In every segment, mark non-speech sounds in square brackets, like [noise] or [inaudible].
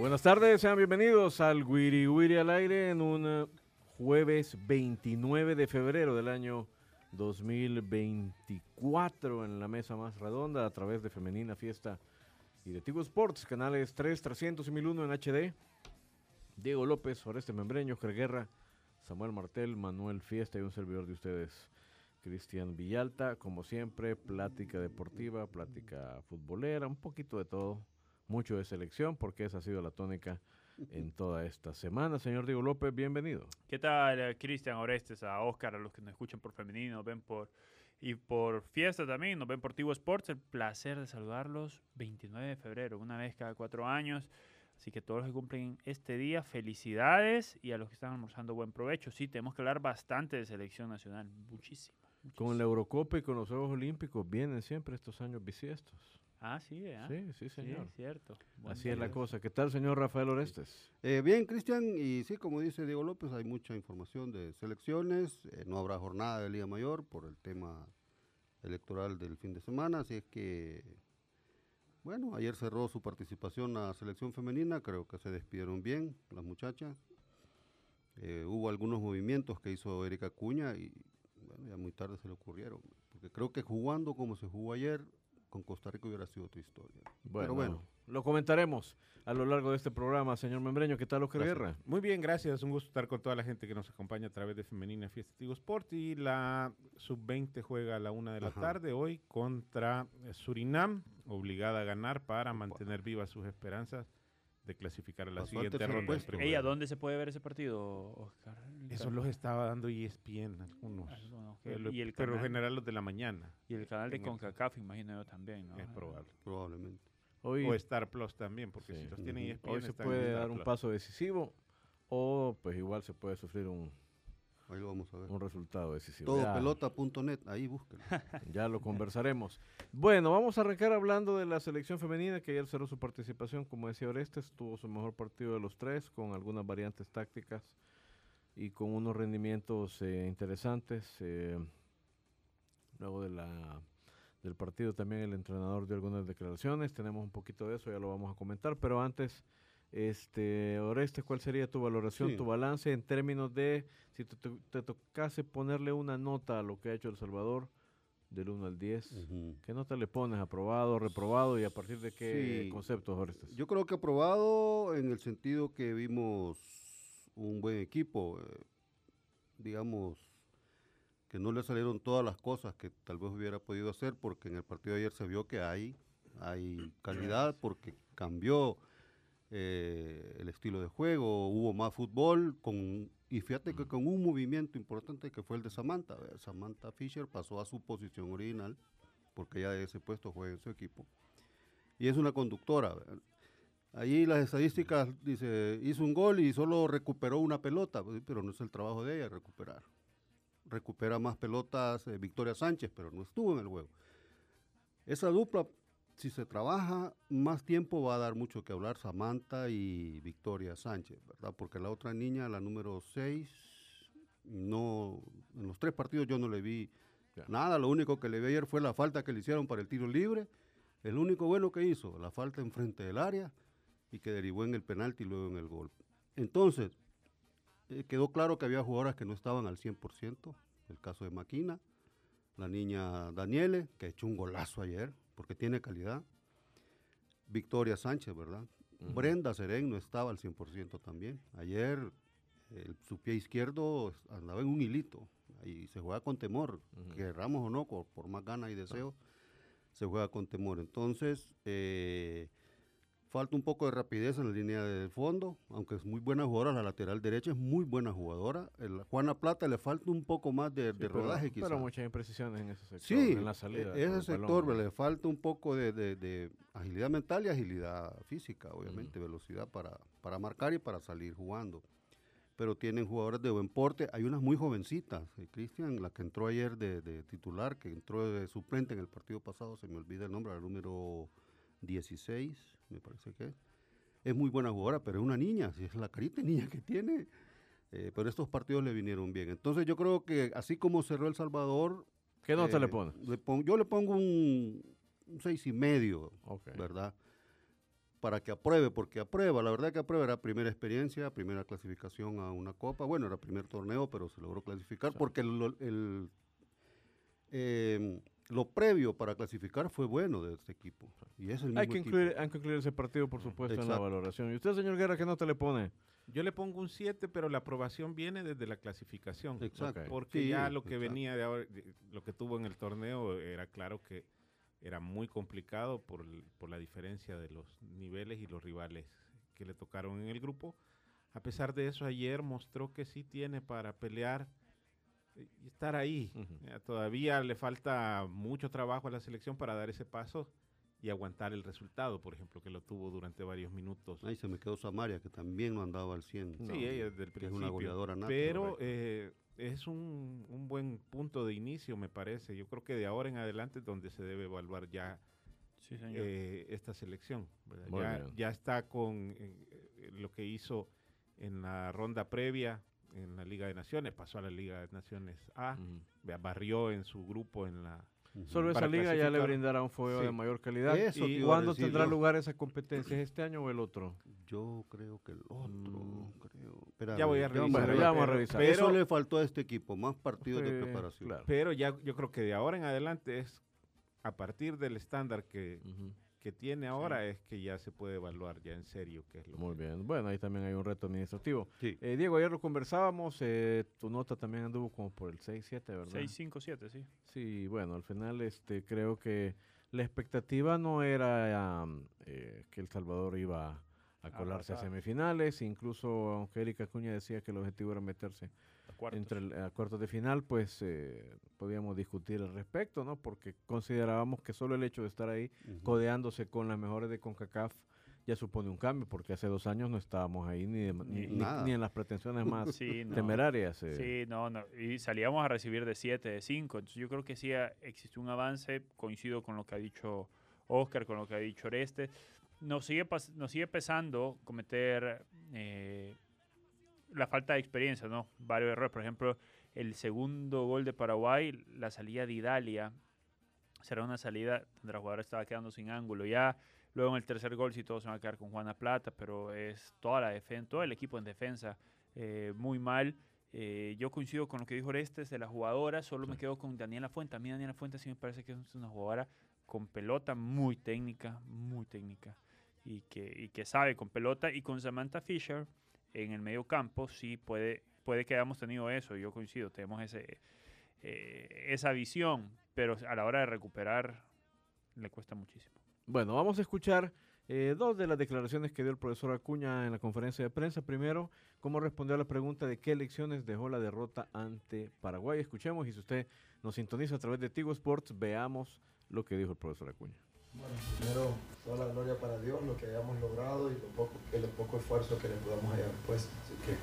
Buenas tardes, sean bienvenidos al Wiri Wiri al aire en un eh, jueves 29 de febrero del año 2024 en la mesa más redonda a través de Femenina Fiesta y de Tigo Sports, canales 3, 300 y 1001 en HD. Diego López, Oreste Membreño, Guerra, Samuel Martel, Manuel Fiesta y un servidor de ustedes, Cristian Villalta. Como siempre, plática deportiva, plática futbolera, un poquito de todo mucho de selección, porque esa ha sido la tónica en [laughs] toda esta semana. Señor Diego López, bienvenido. ¿Qué tal, eh, Cristian Orestes, a Oscar, a los que nos escuchan por femenino, nos ven por y por fiesta también, nos ven por Tivo Sports. El placer de saludarlos 29 de febrero, una vez cada cuatro años. Así que todos los que cumplen este día, felicidades y a los que están almorzando, buen provecho. Sí, tenemos que hablar bastante de selección nacional, muchísimo. muchísimo. Con la Eurocopa y con los Juegos Olímpicos vienen siempre estos años bisiestos. Ah, sí, ¿eh? Sí, sí, señor. Sí, cierto. Buen Así es la cosa. ¿Qué tal, señor Rafael Orestes? Eh, bien, Cristian, y sí, como dice Diego López, hay mucha información de selecciones. eh, no habrá jornada de Liga Mayor por el tema electoral del fin de semana, así es que, bueno, ayer cerró su participación la selección femenina, creo que se despidieron bien las muchachas. Eh, hubo algunos movimientos que hizo Erika Cuña y, bueno, ya muy tarde se le ocurrieron, porque creo que jugando como se jugó ayer, con Costa Rica hubiera sido otra historia. Pero bueno, lo comentaremos a lo largo de este programa, señor Membreño. ¿Qué tal, Oscar Gracias. Guerra? Muy bien, gracias. Un gusto estar con toda la gente que nos acompaña a través de Femenina Fiesta Tigo Sport. Y la Sub-20 juega a la una de la Ajá. tarde hoy contra Surinam, obligada a ganar para mantener vivas sus esperanzas de clasificar a la siguiente ronda. Ey, ¿a dónde se puede ver ese partido, Oscar? Eso los estaba dando ESPN algunos. Eh, y el pero en general los de la mañana. y el canal de CONCACAF, imagino yo también, ¿no? Es probable. probablemente. Hoy, O Star Plus también, porque Sí. si los tienen E. ESPN hoy se están en puede Star dar un paso decisivo o pues igual se puede sufrir un, Ahí lo vamos a ver. un resultado decisivo. Todopelota.net, ahí búsquenlo. [laughs] Ya lo conversaremos. Bueno, vamos a arrancar hablando de la selección femenina que ayer cerró su participación, como decía Orestes, tuvo su mejor partido de los tres, con algunas variantes tácticas y con unos rendimientos eh, interesantes. eh, luego de la, del partido también el entrenador dio algunas declaraciones, tenemos un poquito de eso, ya lo vamos a comentar, pero antes... Este, Orestes, ¿cuál sería tu valoración, Sí. tu balance en términos de si te, to- te tocase ponerle una nota a lo que ha hecho El Salvador del 1 al 10? Ujú. ¿Qué nota le pones? ¿Aprobado, reprobado y a partir de qué Sí. conceptos, Orestes? Yo creo que aprobado en el sentido que vimos un buen equipo, eh, digamos que no le salieron todas las cosas que tal vez hubiera podido hacer, porque en el partido de ayer se vio que hay, hay calidad, porque cambió eh, el estilo de juego, hubo más fútbol, con, y fíjate que con un movimiento importante que fue el de Samantha. ¿verdad? Samantha Fisher pasó a su posición original, porque ya de ese puesto juega en su equipo, y es una conductora. ¿verdad? Ahí las estadísticas dice, hizo un gol y solo recuperó una pelota, pues, pero no es el trabajo de ella recuperar. Recupera más pelotas eh, Victoria Sánchez, pero no estuvo en el juego. Esa dupla, si se trabaja, más tiempo va a dar mucho que hablar Samantha y Victoria Sánchez, ¿verdad? Porque la otra niña, la número 6, no, en los tres partidos yo no le vi nada, lo único que le vi ayer fue la falta que le hicieron para el tiro libre, el único bueno que hizo, la falta enfrente del área y que derivó en el penalti y luego en el gol. Entonces, eh, quedó claro que había jugadoras que no estaban al 100%, el caso de Maquina, la niña Daniele, que hecho un golazo ayer, porque tiene calidad, Victoria Sánchez, ¿verdad? Brenda Serén no estaba al 100% también. Ayer el, su pie izquierdo andaba en un hilito y se juega con temor, querramos o no, por, por más ganas y deseo, se juega con temor. Entonces, eh, falta un poco de rapidez en la línea de fondo, aunque es muy buena jugadora, la lateral derecha es muy buena jugadora. El, Juana Plata le falta un poco más de, de rodaje quizás. Pero muchas imprecisiones en ese sector, sí, en la salida. e- ese sector le falta un poco de, de- de agilidad mental y agilidad física, obviamente, velocidad para, para marcar y para salir jugando. Pero tienen jugadores de buen porte. Hay unas muy jovencitas. eh, Cristian, la que entró ayer de, titular, que entró de suplente en el partido pasado, se me olvida el nombre, la número 16, me parece que es. Es muy buena jugadora, pero es una niña, si es la carita niña que tiene. eh, pero estos partidos le vinieron bien. Entonces yo creo que así como cerró El Salvador, ¿Qué nota eh, le pone? le pon- yo le pongo un, un seis y medio. ¿verdad? Para que apruebe, porque aprueba, la verdad que aprueba, era primera experiencia, primera clasificación a una copa, bueno, era primer torneo, pero se logró clasificar, porque lo, el, eh, lo previo para clasificar fue bueno de este equipo. Y es el Hay mismo que, equipo. incluir, hay que incluir ese partido, por supuesto, en la Exacto. valoración. ¿Y usted, señor Guerra, qué nota le pone? Yo le pongo un 7, pero la aprobación viene desde la clasificación. Exacto. Porque Sí, ya lo que exacto. venía de ahora, lo que tuvo en el torneo era claro que era muy complicado por, el- por la diferencia de los niveles y los rivales que le tocaron en el grupo. A pesar de eso, ayer mostró que sí tiene para pelear y estar ahí. Ya todavía le falta mucho trabajo a la selección para dar ese paso y aguantar el resultado, por ejemplo, que lo tuvo durante varios minutos. Ahí se me quedó Samaria, que también no andaba al 100. Sí, ¿no? ella desde el que es principio. una goleadora nata. Pero eh, es un, un buen punto de inicio, me parece. Yo creo que de ahora en adelante es donde se debe evaluar ya Sí, señor. eh, esta selección. Ya, ya está con eh, eh, lo que hizo en la ronda previa en la Liga de Naciones, pasó a la Liga de Naciones A, barrió en su grupo en la... Solo esa liga ya le brindará un fuego Sí. de mayor calidad. Eso ¿Y cuándo tendrá yo. lugar esa competencia? ¿Es este año o el otro? Yo creo que el otro, Mm. creo. Espérame, Ya voy a revisar. Pero- ya vamos a revisar. Pero, Eso le faltó a este equipo, más partidos de preparación. claro. pero ya yo creo que de ahora en adelante es a partir del estándar que. Que tiene ahora es que ya se puede evaluar ya en serio qué es lo Muy que- bien. Bueno, ahí también hay un reto administrativo. Sí. Eh, Diego, ayer lo conversábamos. eh, tu nota también anduvo como por el 6-7, ¿verdad? 6, 5, 7, sí. Sí, bueno, al final este, creo que la expectativa no era eh, que El Salvador iba a colarse a Arrasar. semifinales, incluso aunque Erika Cuña decía que el objetivo era meterse A cuartos. entre el, a cuartos de final, pues eh, podíamos discutir al respecto, ¿no? Porque considerábamos que solo el hecho de estar ahí codeándose con las mejores de CONCACAF ya supone un cambio, porque hace dos años no estábamos ahí ni, de- ni, ni- Nada. ni en las pretensiones más [laughs] Sí, no. temerarias. eh. Sí, no, no. Y salíamos a recibir de 7, de 5. Entonces yo creo que sí ha- existe un avance. Coincido con lo que ha dicho Oscar, con lo que ha dicho Oreste. Nos sigue, nos sigue pesando cometer eh, la falta de experiencia, ¿no? Varios errores. Por ejemplo, el segundo gol de Paraguay, la salida de Italia, será una salida donde la jugadora estaba quedando sin ángulo. Ya luego en el tercer gol sí todos se van a quedar con Juana Plata, pero es toda la defensa, todo el equipo en defensa eh, muy mal. Eh, yo coincido con lo que dijo Orestes de la jugadora, solo me quedo con Daniela Fuente. A mí Daniela Fuente sí me parece que es una jugadora con pelota muy técnica, muy técnica, y que, y que sabe con pelota. Y con Samantha Fisher en el medio campo sí puede, puede que hayamos tenido eso, yo coincido, tenemos ese, eh, esa visión, pero a la hora de recuperar le cuesta muchísimo. Bueno, vamos a escuchar eh, dos de las declaraciones que dio el profesor Acuña en la conferencia de prensa. Primero, cómo respondió a la pregunta de qué elecciones dejó la derrota ante Paraguay. Escuchemos y si usted nos sintoniza a través de Tigo Sports, veamos lo que dijo el profesor Acuña. Bueno, primero, toda la gloria para Dios, lo que hayamos logrado y lo poco, el poco esfuerzo que le podamos hallar puesto. Así que,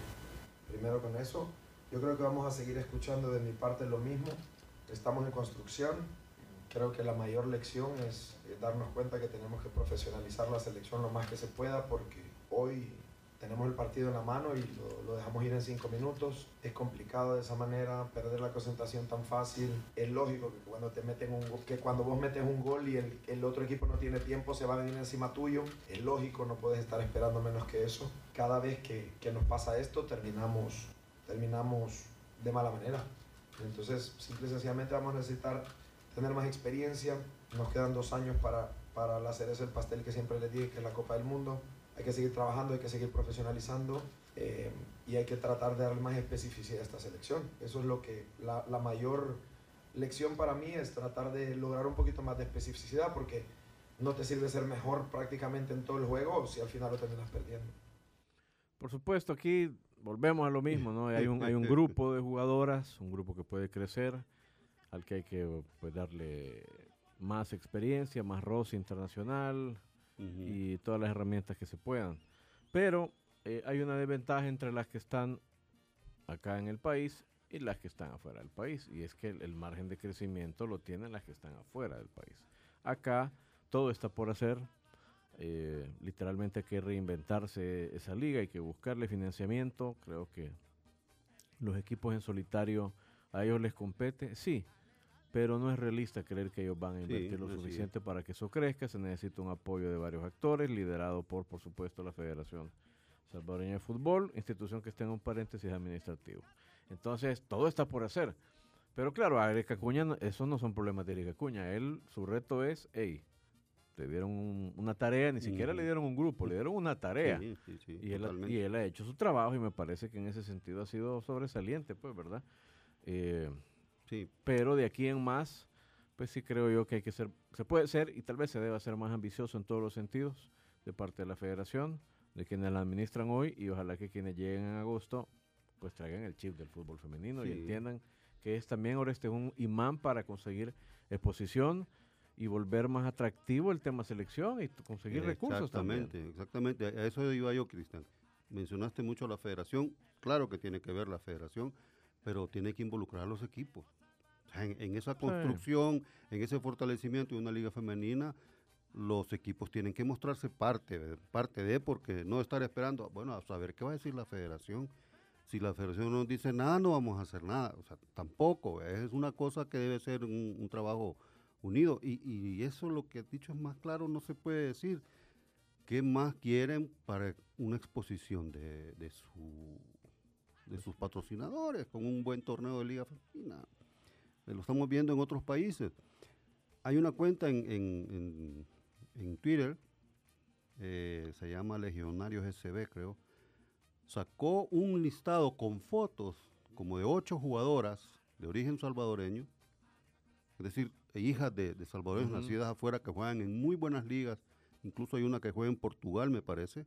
primero con eso, yo creo que vamos a seguir escuchando de mi parte lo mismo. Estamos en construcción. Creo que la mayor lección es darnos cuenta que tenemos que profesionalizar la selección lo más que se pueda porque hoy tenemos el partido en la mano y lo, dejamos ir en cinco minutos. Es complicado de esa manera perder la concentración tan fácil. Es lógico que cuando te meten un que cuando vos metes un gol y el, el otro equipo no tiene tiempo se va a venir encima tuyo. Es lógico, no puedes estar esperando menos que eso. Cada vez que, que nos pasa esto terminamos terminamos de mala manera. Entonces, simple y sencillamente vamos a necesitar tener más experiencia. Nos quedan dos años para, para la cereza pastel que siempre les dije, que es la Copa del Mundo. Hay que seguir trabajando, hay que seguir profesionalizando eh, y hay que tratar de darle más especificidad a esta selección. Eso es lo que la, la mayor lección para mí es tratar de lograr un poquito más de especificidad porque no te sirve ser mejor prácticamente en todo el juego si al final lo terminas perdiendo. Por supuesto, aquí volvemos a lo mismo, ¿no? Hay un, hay un grupo de jugadoras, un grupo que puede crecer, al que hay que pues, darle más experiencia, más roce internacional y todas las herramientas que se puedan. Pero eh, hay una desventaja entre las que están acá en el país y las que están afuera del país. Y es que el, margen de crecimiento lo tienen las que están afuera del país. Acá todo está por hacer. Eh, literalmente hay que reinventarse esa liga, hay que buscarle financiamiento. Creo que los equipos en solitario a ellos les compete, sí, pero no es realista creer que ellos van a invertir sí, lo suficiente para que eso crezca. Se necesita un apoyo de varios actores, liderado por, por supuesto, la Federación Salvadoreña de Fútbol, institución que está en un paréntesis administrativo. Entonces, todo está por hacer. Pero claro, a Erika Cuña, esos no son problemas de Erika Cuña. Él, su reto es, hey, le dieron un, una tarea, ni siquiera le dieron un grupo, le dieron una tarea. Sí, sí, sí, y, él, y, él, ha hecho su trabajo y me parece que en ese sentido ha sido sobresaliente, pues, ¿verdad? Eh, sí. Pero de aquí en más, pues sí creo yo que hay que ser, se puede ser y tal vez se deba ser más ambicioso en todos los sentidos de parte de la federación, de quienes la administran hoy y ojalá que quienes lleguen en agosto pues traigan el chip del fútbol femenino y entiendan que es también ahora este un imán para conseguir exposición y volver más atractivo el tema selección y conseguir recursos también. Exactamente, exactamente. A eso iba yo, Cristian. Mencionaste mucho la federación. Claro que tiene que ver la federación, pero tiene que involucrar a los equipos. En, en, esa construcción, sí. en ese fortalecimiento de una liga femenina, los equipos tienen que mostrarse parte, parte de, porque no estar esperando, bueno, a saber qué va a decir la federación. Si la federación no dice nada, no vamos a hacer nada. O sea, tampoco. Es una cosa que debe ser un, un trabajo unido. Y, y, eso lo que has dicho es más claro, no se puede decir. ¿Qué más quieren para una exposición de, de, su, de sus patrocinadores con un buen torneo de Liga Femenina? Lo estamos viendo en otros países. Hay una cuenta en, en, en, en Twitter, eh, se llama Legionarios SB, creo. Sacó un listado con fotos como de ocho jugadoras de origen salvadoreño, es decir, hijas de, de salvadoreños uh -huh. nacidas afuera que juegan en muy buenas ligas, incluso hay una que juega en Portugal, me parece,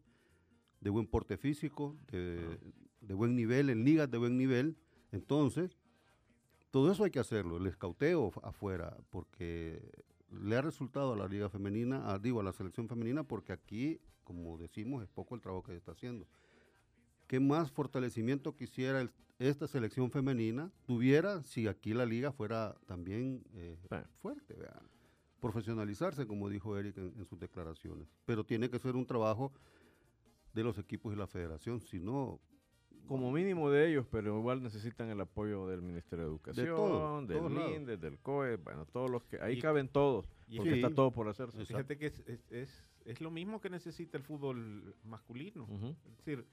de buen porte físico, de, uh -huh. de buen nivel, en ligas de buen nivel. Entonces, todo eso hay que hacerlo, el escauteo afuera, porque le ha resultado a la liga femenina, a, digo, a la selección femenina, porque aquí, como decimos, es poco el trabajo que se está haciendo. ¿Qué más fortalecimiento quisiera el, esta selección femenina tuviera si aquí la liga fuera también eh, fuerte, vean. profesionalizarse, como dijo Eric en, en, sus declaraciones. Pero tiene que ser un trabajo de los equipos y la federación, si no... Como mínimo de ellos, pero igual necesitan el apoyo del Ministerio de Educación, de todo, del INDE, del COE, bueno, todos los que... Ahí y, caben todos, porque sí, está todo por hacerse. Fíjate que es, es, es, es, lo mismo que necesita el fútbol masculino. Uh -huh. Es decir,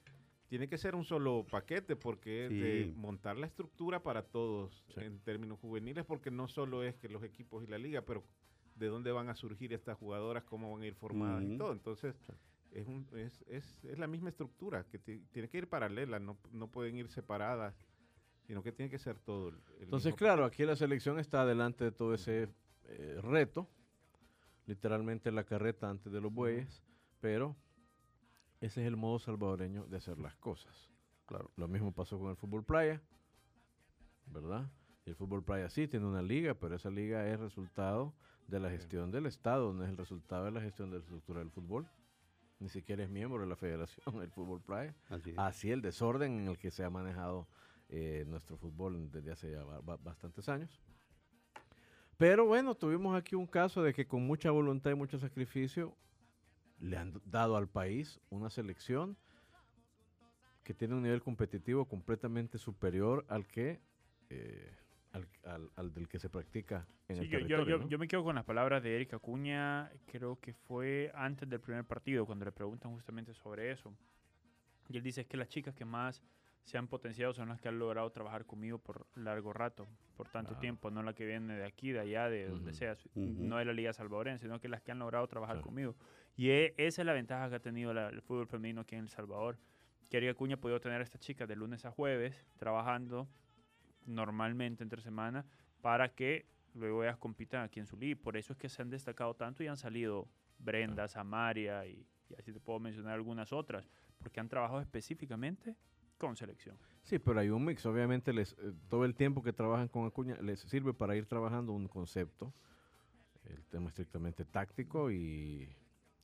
tiene que ser un solo paquete porque sí. de montar la estructura para todos sí. en términos juveniles, porque no solo es que los equipos y la liga, pero de dónde van a surgir estas jugadoras, cómo van a ir formadas uh -huh. y todo. Entonces. Es, un, es, es, es, la misma estructura que tiene que ir paralela, no, no pueden ir separadas, sino que tiene que ser todo. El, el Entonces, claro, aquí la selección está delante de todo ese eh, reto, literalmente la carreta antes de los bueyes, pero ese es el modo salvadoreño de hacer las cosas. Claro. Lo mismo pasó con el fútbol playa, ¿verdad? El fútbol playa sí tiene una liga, pero esa liga es resultado de la gestión del Estado, no es el resultado de la gestión de la estructura del fútbol. Ni siquiera es miembro de la federación [laughs] del fútbol playa. Así, Así, el desorden en el que se ha manejado eh, nuestro fútbol desde hace ya bastantes años. Pero bueno, tuvimos aquí un caso de que con mucha voluntad y mucho sacrificio le han dado al país una selección que tiene un nivel competitivo completamente superior al que eh, al, al, al, del que se practica en sí, el yo, territorio. Yo, ¿no? yo, me quedo con las palabras de Erika Acuña, creo que fue antes del primer partido, cuando le preguntan justamente sobre eso. Y él dice es que las chicas que más se han potenciado son las que han logrado trabajar conmigo por largo rato. por tanto Claro. tiempo, no la que viene de aquí, de allá, de donde Ujú. sea, Ujú. no de la Liga Salvadoreña, sino que las que han logrado trabajar Sí. conmigo. Y e- esa es la ventaja que ha tenido la- el fútbol femenino aquí en El Salvador. Que Ariel Acuña ha podido tener a estas chicas de lunes a jueves trabajando normalmente entre semana para que luego ellas compitan aquí en su liga. Por eso es que se han destacado tanto y han salido Brenda, Samaria y, y así te puedo mencionar algunas otras, porque han trabajado específicamente con selección. Sí, pero hay un mix. Obviamente, les, eh, todo el tiempo que trabajan con Acuña les sirve para ir trabajando un concepto, el tema estrictamente táctico y...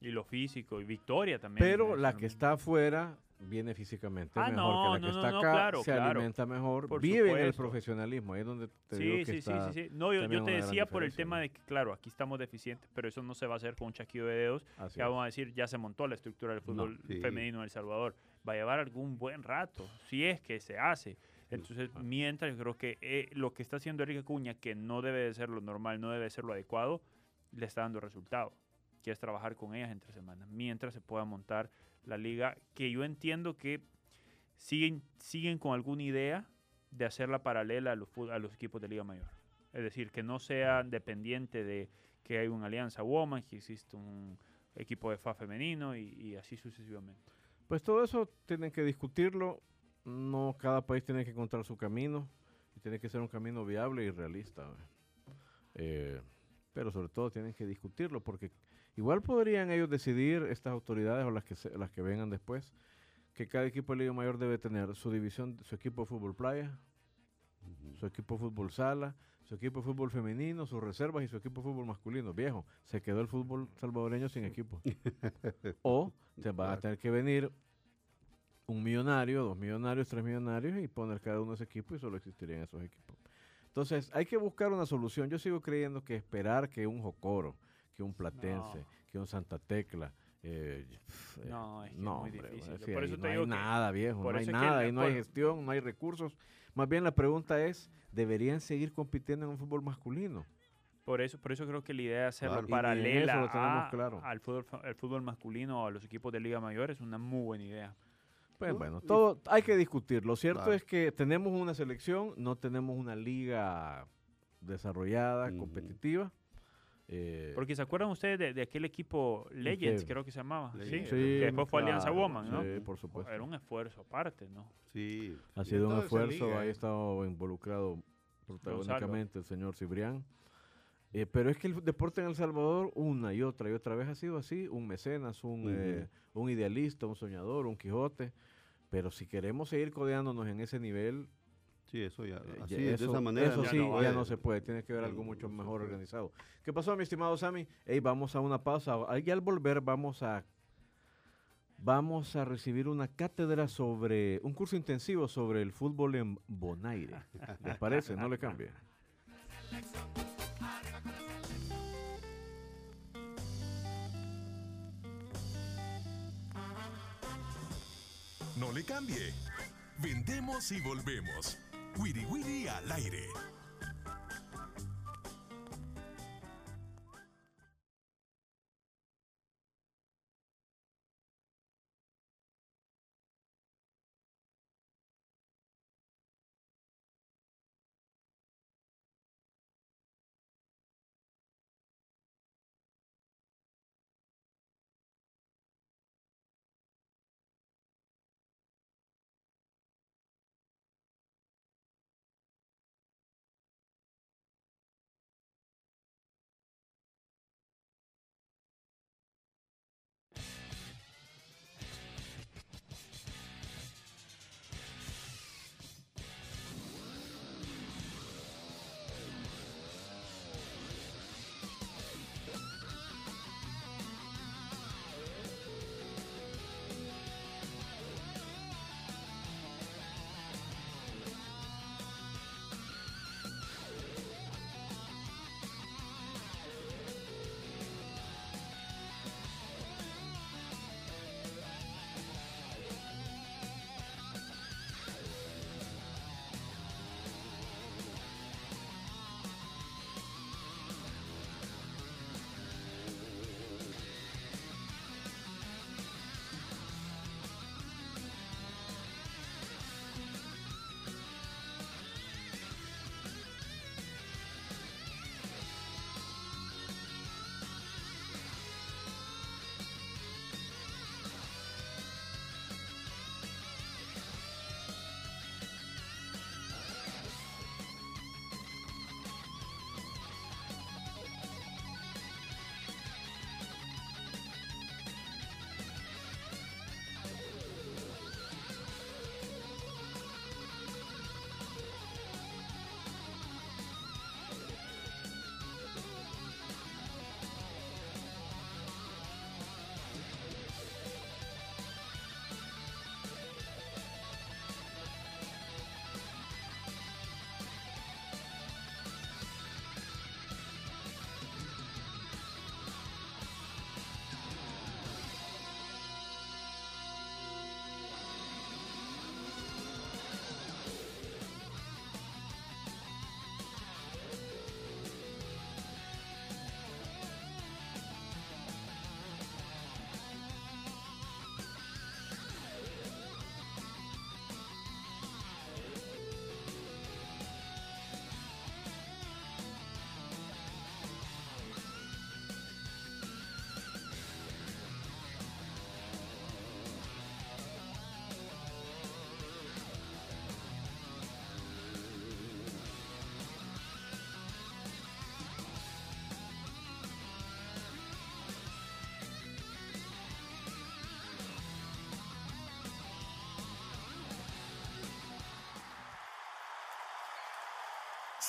Y lo físico, y Victoria también. Pero la que está afuera viene físicamente Ah, mejor no, que la no, que no, está no, acá, claro, se claro. alimenta mejor, Por vive en el profesionalismo. Ahí es donde te digo Sí, que sí, sí, está sí, sí. No, yo, te decía por el tema de que, claro, aquí estamos deficientes, pero eso no se va a hacer con un chasquido de dedos. Así es. vamos a decir, ya se montó la estructura del fútbol sí. femenino en El Salvador. Va a llevar algún buen rato, si es que se hace. Entonces, Ah. mientras yo creo que eh, lo que está haciendo Erika Cuña, que no debe de ser lo normal, no debe de ser lo adecuado, le está dando resultado. Que es trabajar con ellas entre semanas, mientras se pueda montar la liga, que yo entiendo que siguen, siguen con alguna idea de hacerla paralela a los, a los equipos de Liga Mayor. Es decir, que no sea dependiente de que hay una alianza Woman, que existe un equipo de FA femenino y, y así sucesivamente. Pues todo eso tienen que discutirlo. No, cada país tiene que encontrar su camino y tiene que ser un camino viable y realista. Eh, pero sobre todo tienen que discutirlo porque igual podrían ellos decidir, estas autoridades o las que, se- las que vengan después, que cada equipo de Liga Mayor debe tener su división, su equipo de fútbol playa, su equipo de fútbol sala, su equipo de fútbol femenino, sus reservas y su equipo de fútbol masculino. Viejo, se quedó el fútbol salvadoreño sin equipo. [laughs] o te va a tener que venir un millonario, dos millonarios, tres millonarios y poner cada uno ese equipo y solo existirían esos equipos. Entonces, hay que buscar una solución. Yo sigo creyendo que esperar que un Jocoro, que un Platense, No. que un Santa Tecla, eh, eh, No, es que es no, muy hombre, difícil. Por eso no te hay que- nada, viejo, no hay que nada, no hay gestión, no hay recursos. Más bien la pregunta es, ¿deberían seguir compitiendo en un fútbol masculino? Por eso, por eso creo que la idea de hacerlo Claro. Paralela lo a- claro. al fútbol, al fútbol masculino o a los equipos de Liga Mayor es una muy buena idea. Pues No, bueno, todo hay que discutir. Lo cierto Claro. es que tenemos una selección, no tenemos una liga desarrollada, competitiva. Eh, Porque se acuerdan ustedes de, de aquel equipo Legends, qué? creo que se llamaba. Sí, Legends. sí, que después fue Alianza Woman, ¿no? Sí, por supuesto. Era un esfuerzo aparte, ¿no? Sí. Ha sido un esfuerzo, liga, ahí ha eh. estado involucrado protagónicamente el señor Cibrián. Eh, pero es que el deporte en El Salvador, una y otra y otra vez ha sido así, un mecenas, un, eh, un idealista, un soñador, un Quijote. Pero si queremos seguir codeándonos en ese nivel, Sí, eso ya. eh, Así, de esa manera. eso Ya sí, no ya no se puede, tiene que haber algo mucho mejor organizado. ¿Qué pasó, mi estimado Sammy? Ey, vamos a una pausa. Ahí al volver vamos a vamos a recibir una cátedra sobre un curso intensivo sobre el fútbol en Bonaire. ¿Les parece? No le cambie. No le cambie. Vendemos y volvemos. Wiri Wiri al aire.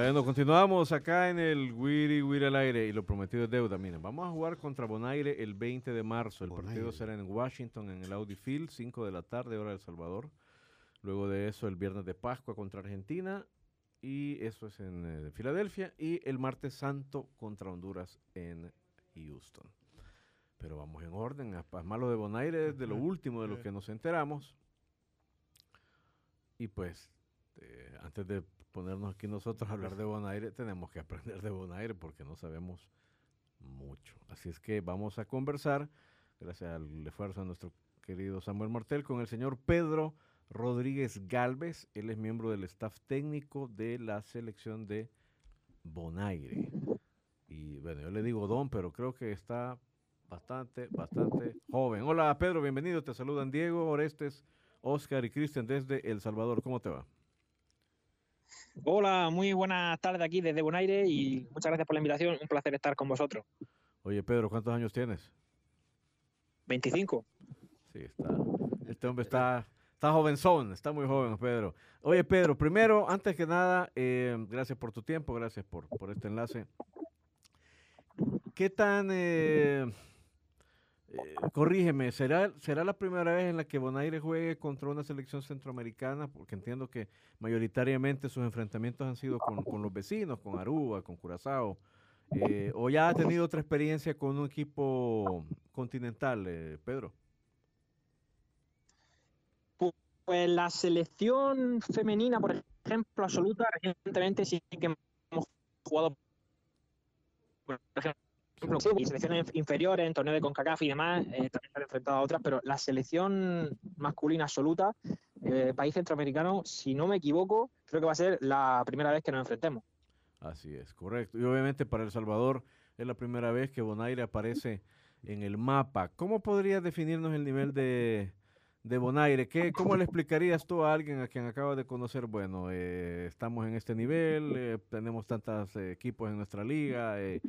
Bueno, continuamos acá en el Wiri Wiri al aire y lo prometido es deuda. Miren, vamos a jugar contra Bonaire el 20 de marzo. El partido será en Washington, en el Audi Field, 5 de la tarde, hora de El Salvador. Luego de eso, el viernes de Pascua contra Argentina. Y eso es en eh, Filadelfia. Y el martes santo contra Honduras en Houston. Pero vamos en orden. a- Malo de Bonaire es de lo último de lo que nos enteramos. Y pues, eh, antes de ponernos aquí nosotros a hablar de Bonaire, tenemos que aprender de Bonaire porque no sabemos mucho. Así es que vamos a conversar, gracias al esfuerzo de nuestro querido Samuel Martel, con el señor Pedro Rodríguez Galvez. Él es miembro del staff técnico de la selección de Bonaire. Y bueno, yo le digo don, pero creo que está bastante, bastante joven. Hola Pedro, bienvenido. Te saludan Diego, Orestes, Oscar y Cristian desde El Salvador. ¿Cómo te va? Hola, muy buenas tardes aquí desde Bonaire y muchas gracias por la invitación. Un placer estar con vosotros. Oye Pedro, ¿cuántos años tienes? 25. Sí, está. Este hombre está, está jovenzón, está muy joven, Pedro. Oye, Pedro, primero, antes que nada, eh, gracias por tu tiempo, gracias por, por este enlace. ¿Qué tan, eh, eh, corrígeme, ¿será, ¿será la primera vez en la que Bonaire juegue contra una selección centroamericana? Porque entiendo que mayoritariamente sus enfrentamientos han sido con, con los vecinos, con Aruba, con Curazao. Eh, ¿O ya ha tenido otra experiencia con un equipo continental, eh, Pedro? Pues la selección femenina, por ejemplo, absoluta, recientemente sí que hemos jugado, por ejemplo, y selecciones inferiores en torneos de CONCACAF y demás, eh, también se han enfrentado a otras, pero la selección masculina absoluta, eh, país centroamericano, si no me equivoco, creo que va a ser la primera vez que nos enfrentemos. Así es, correcto. Y obviamente para El Salvador es la primera vez que Bonaire aparece en el mapa. ¿Cómo podrías definirnos el nivel de, de Bonaire? ¿Qué, ¿Cómo le explicarías tú a alguien a quien acabas de conocer? Bueno, eh, estamos en este nivel, eh, tenemos tantos eh, equipos en nuestra liga eh,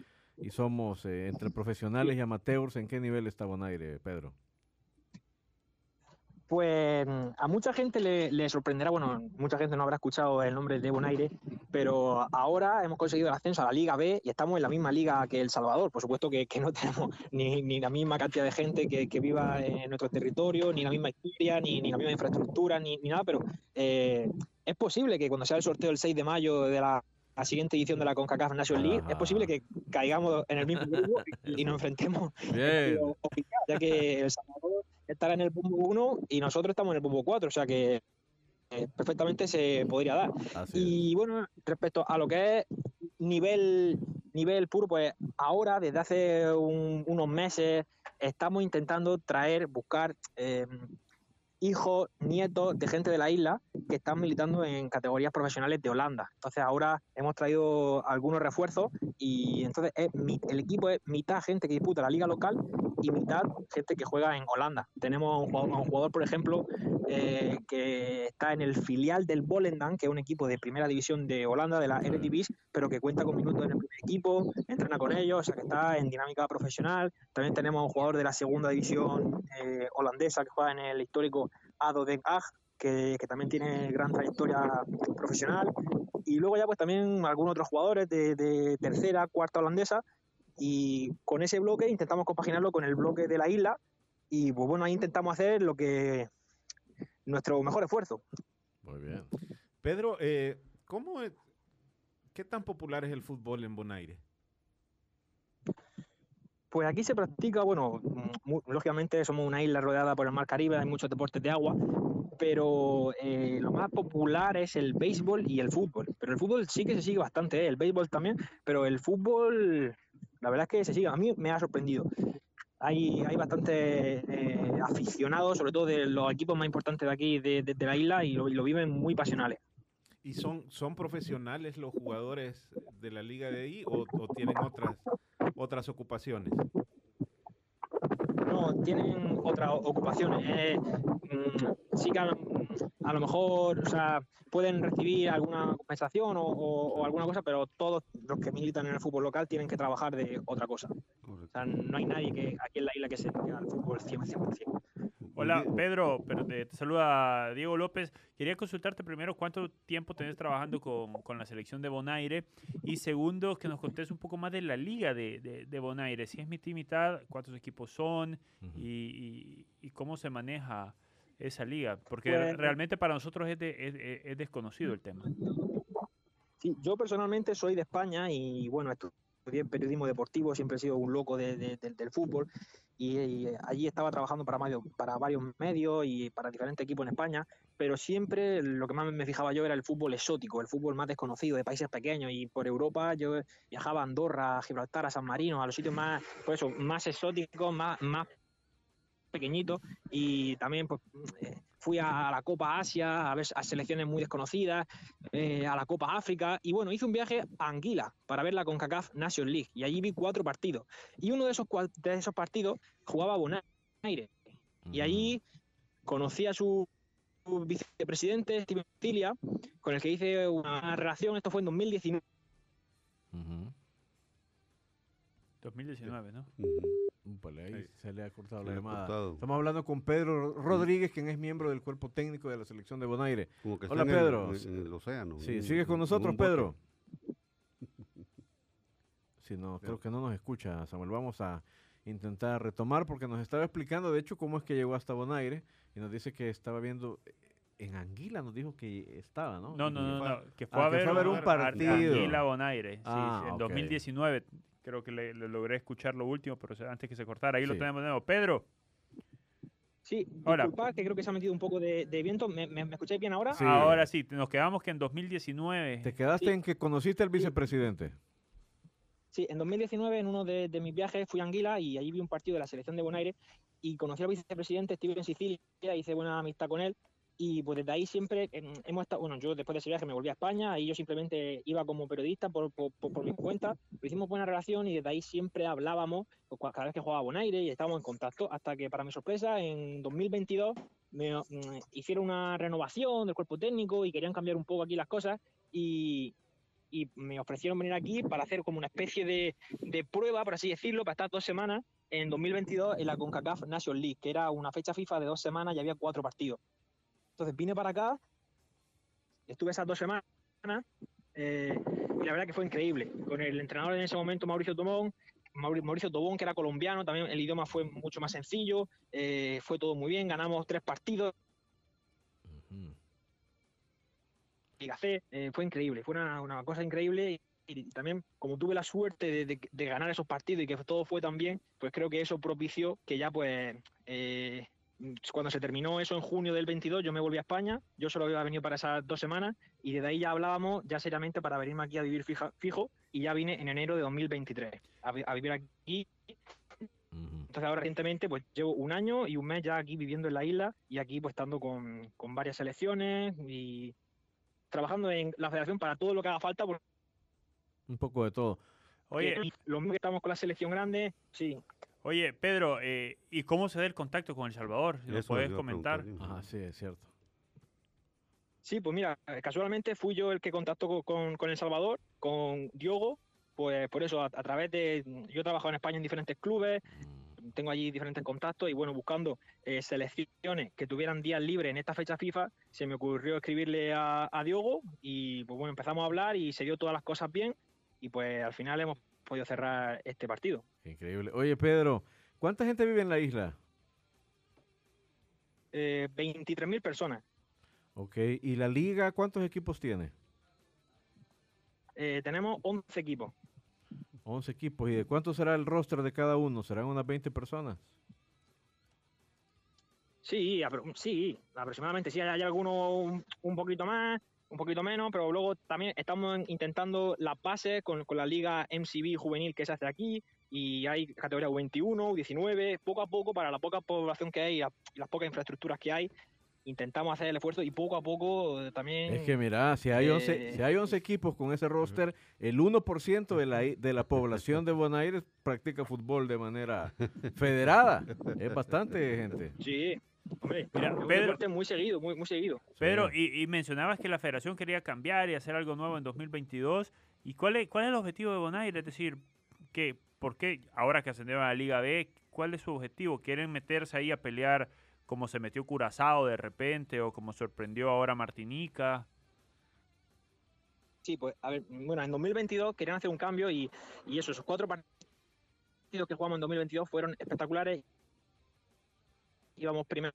y somos eh, entre profesionales y amateurs. ¿En qué nivel está Bonaire, Pedro? Pues a mucha gente le, le sorprenderá, bueno, mucha gente no habrá escuchado el nombre de Bonaire, pero ahora hemos conseguido el ascenso a la Liga B y estamos en la misma liga que El Salvador. Por supuesto que, que no [laughs] tenemos ni, ni la misma cantidad de gente que, que viva en nuestro territorio, ni la misma historia, ni, ni la misma infraestructura, ni, ni nada, pero eh, es posible que cuando sea el sorteo el 6 de mayo de la, la siguiente edición de la CONCACAF National League, Ajá. es posible que caigamos en el mismo grupo y, y nos enfrentemos oficial, ya que El Salvador estará en el bombo 1 y nosotros estamos en el bombo 4, o sea que eh, perfectamente se podría dar. Así es. Y bueno, respecto a lo que es nivel, nivel puro, pues ahora, desde hace un- unos meses, estamos intentando traer, buscar eh, hijos, nietos de gente de la isla que están militando en categorías profesionales de Holanda. Entonces ahora hemos traído algunos refuerzos y entonces es el equipo es mitad gente que disputa la liga local y mitad gente que juega en Holanda. Tenemos a un jugador, a un jugador, por ejemplo, eh, que está en el filial del Volendam, que es un equipo de primera división de Holanda, de la Eredivisie, pero que cuenta con minutos en el primer equipo, entrena con ellos, o sea que está en dinámica profesional. También tenemos a un jugador de la segunda división eh, holandesa que juega en el histórico ADO Den Haag, que, que también tiene gran trayectoria profesional. Y luego ya pues también algunos otros jugadores de, de tercera, cuarta holandesa. Y con ese bloque intentamos compaginarlo con el bloque de la isla. Y pues bueno, ahí intentamos hacer lo que nuestro mejor esfuerzo. Muy bien. Pedro, eh, ¿cómo es- ¿qué tan popular es el fútbol en Bonaire? Pues aquí se practica, bueno, mu- lógicamente somos una isla rodeada por el mar Caribe, hay muchos deportes de agua, pero eh, lo más popular es el béisbol y el fútbol. Pero el fútbol sí que se sigue bastante, ¿eh? el béisbol también, pero el fútbol, la verdad es que se sigue. A mí me ha sorprendido. hay, hay bastante eh, aficionados, sobre todo de los equipos más importantes de aquí, de, de- de la isla, y lo, y lo viven muy pasionales. ¿Y son, son profesionales los jugadores de la liga de ahí o, o tienen otras, otras ocupaciones? No, tienen otras ocupaciones. eh, mm, sí que a, lo- a lo mejor, o sea, pueden recibir alguna compensación o, o- o alguna cosa, pero todos los que militan en el fútbol local tienen que trabajar de otra cosa. O sea, no hay nadie que aquí en la isla que se dedique al fútbol 100%. 100%. Hola. Pedro, pero te, te saluda Diego López. Quería consultarte primero cuánto tiempo tenés trabajando con, con la selección de Bonaire y segundo, que nos contés un poco más de la liga de, de, de Bonaire. Si es mitad y mitad, cuántos equipos son y, y- y cómo se maneja esa liga. Porque Pues- realmente para nosotros es, de- es- es- es desconocido el tema. Sí, yo personalmente soy de España y bueno, estudié periodismo deportivo, siempre he sido un loco de- de- del- del fútbol y, y allí estaba trabajando para, medio- para varios medios y para diferentes equipos en España, pero siempre lo que más me fijaba yo era el fútbol exótico, el fútbol más desconocido de países pequeños y por Europa yo viajaba a Andorra, a Gibraltar, a San Marino, a los sitios más, pues eso, más exóticos, más, más pequeñitos y también pues, eh, fui a la Copa Asia a ver a selecciones muy desconocidas eh, a la Copa África y bueno, hice un viaje a Anguila para ver la CONCACAF Nation League y allí vi cuatro partidos. Y uno de esos, de esos partidos jugaba Bonaire y allí conocí a su vicepresidente Steven Cilia con el que hice una relación, esto fue en 2019 Ujú. 2019, ¿no? Ahí Ahí. se le ha cortado Se la llamada. cortado. Estamos hablando con Pedro Rodríguez, quien es miembro del cuerpo técnico de la selección de Bonaire. Como que Hola, está en el- Pedro. En, en el océano. Sí, en- ¿sigues con nosotros. Pedro? [laughs] Sí, no, creo que no nos escucha, Samuel. Vamos a intentar retomar porque nos estaba explicando, de hecho, cómo es que llegó hasta Bonaire y nos dice que estaba viendo eh, en Anguila, nos dijo que estaba, ¿no? No, no, no, no, que fue, Ah, a, que ver fue a ver un Ar- partido. Anguila Bonaire, sí, Ah, en ok. 2019. Creo que le, le logré escuchar lo último, pero antes que se cortara, ahí lo tenemos de nuevo. Pedro, Sí, Hola. disculpad, que creo que se ha metido un poco de, de viento. ¿Me, me, me escucháis bien ahora? Sí. ahora sí, nos quedamos que en 2019. Te quedaste Sí. en que conociste al vicepresidente. Sí, en 2019 en uno de, de mis viajes fui a Anguila y allí vi un partido de la selección de Bonaire y conocí al vicepresidente, estuve en Sicilia, hice buena amistad con él y pues desde ahí siempre em, hemos estado, bueno, yo después de ese viaje me volví a España y yo simplemente iba como periodista por, por, por- por mi cuenta, pero hicimos buena relación y desde ahí siempre hablábamos pues, cada vez que jugaba Bonaire y estábamos en contacto hasta que para mi sorpresa en 2022 me mm, hicieron una renovación del cuerpo técnico y querían cambiar un poco aquí las cosas y, y me ofrecieron venir aquí para hacer como una especie de, de prueba, por así decirlo, para estar dos semanas en 2022 en la CONCACAF Nation League, que era una fecha FIFA de dos semanas y había cuatro partidos. Entonces vine para acá, estuve esas dos semanas eh, y la verdad que fue increíble. Con el entrenador en ese momento, Mauricio Tomón, Mauri- Mauricio Tobón, que era colombiano, también el idioma fue mucho más sencillo, eh, fue todo muy bien, ganamos tres partidos, Ujú. Liga C, eh, fue increíble, fue una, una cosa increíble y, y también como tuve la suerte de, de- de ganar esos partidos y que todo fue tan bien, pues creo que eso propició que ya pues eh, cuando se terminó eso en junio del 22 yo me volví a España, yo solo había venido para esas dos semanas y desde ahí ya hablábamos ya seriamente para venirme aquí a vivir fija- fijo y ya vine en enero de 2023 a, vi- a vivir aquí entonces ahora recientemente pues llevo un año y un mes ya aquí viviendo en la isla y aquí pues estando con, con varias selecciones y trabajando en la federación para todo lo que haga falta Un poco de todo. Oye, lo mismo que estamos con la selección grande, sí. Oye, Pedro, eh, ¿y cómo se da el contacto con El Salvador? Si nos puedes comentar. preguntar, sí. Es cierto. Sí, pues mira, eh, casualmente fui yo el que contactó co- con, con El Salvador, con Diogo, pues por eso a, a través de, yo he trabajado en España en diferentes clubes, Mm, tengo allí diferentes contactos y bueno, buscando eh, selecciones que tuvieran días libres en esta fecha FIFA, se me ocurrió escribirle a, a Diogo y pues bueno, empezamos a hablar y se dio todas las cosas bien y pues al final hemos podido cerrar este partido. increíble. Oye, Pedro, ¿cuánta gente vive en la isla? Eh, 23.000 personas. Ok, ¿y la liga cuántos equipos tiene? Eh, tenemos 11 equipos. 11 equipos. ¿Y de cuánto será el roster de cada uno? ¿Serán unas 20 personas? Sí, sí, aproximadamente. Sí, hay, algunos un, un poquito más, un poquito menos, pero luego también estamos en- intentando las bases con, con la liga MCB juvenil que se hace aquí. y hay categoría U21, U19, poco a poco, para la poca población que hay y la- y las pocas infraestructuras que hay, intentamos hacer el esfuerzo y poco a poco eh, también... Es que mira, si hay 11, Eh, si hay 11 equipos con ese roster, el 1% de la, de la población de Bonaire practica fútbol de manera federada. Es bastante gente. Sí, hombre, Mira, es un Pedro- deporte muy seguido, muy, muy seguido. Pedro, y, y mencionabas que la federación quería cambiar y hacer algo nuevo en 2022. ¿Y cuál es, cuál es el objetivo de Bonaire? Es decir, que, ¿por qué ahora que ascendieron a la Liga B, cuál es su objetivo? ¿Quieren meterse ahí a pelear como se metió Curazao de repente o como sorprendió ahora Martinica? Sí, pues, a ver, bueno, en 2022 querían hacer un cambio y, y eso, esos cuatro partidos que jugamos en 2022 fueron espectaculares. Íbamos primero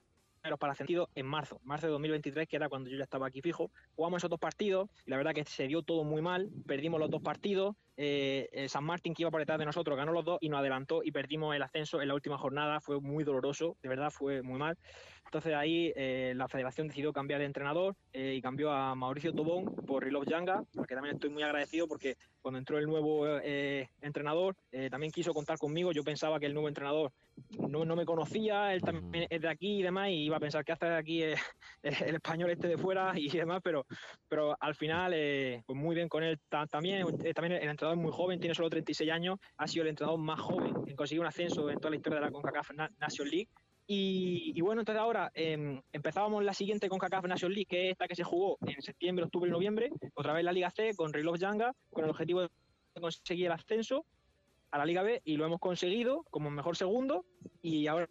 para ascendido en marzo, marzo de 2023, que era cuando yo ya estaba aquí fijo. Jugamos esos dos partidos y la verdad que se dio todo muy mal. Perdimos los dos partidos. Eh, el San Martín, que iba por detrás de nosotros, ganó los dos y nos adelantó y perdimos el ascenso en la última jornada. Fue muy doloroso, de verdad fue muy mal. Entonces ahí eh, la federación decidió cambiar de entrenador eh, y cambió a Mauricio Tobón por Rilov Yanga, al que también estoy muy agradecido porque cuando entró el nuevo eh, entrenador eh, también quiso contar conmigo. Yo pensaba que el nuevo entrenador no, no me conocía, él también es de aquí y demás, y iba a pensar que hace aquí eh, [laughs] el español este de fuera y demás, pero, pero al final, eh, pues muy bien con él ta- también. eh, también el entrenador es muy joven, tiene solo 36 años, ha sido el entrenador más joven en conseguir un ascenso en toda la historia de la CONCACAF Na- Nation League. Y, y bueno, entonces ahora em, empezábamos la siguiente CONCACAF Nation League, que es esta que se jugó en septiembre, octubre y noviembre, otra vez la Liga C con Rilov Yanga, con el objetivo de conseguir el ascenso a la Liga B y lo hemos conseguido como mejor segundo y ahora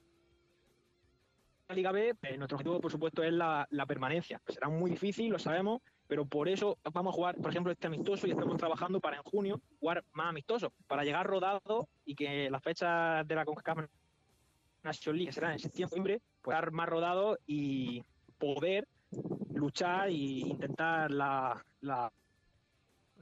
la Liga B, eh, nuestro objetivo por supuesto es la, la permanencia. Será muy difícil, lo sabemos, pero por eso vamos a jugar, por ejemplo, este amistoso y estamos trabajando para en junio jugar más amistosos, para llegar rodado y que las fechas de la CONCACAF Nation League serán en septiembre, pues estar más rodado y poder luchar e intentar la, la,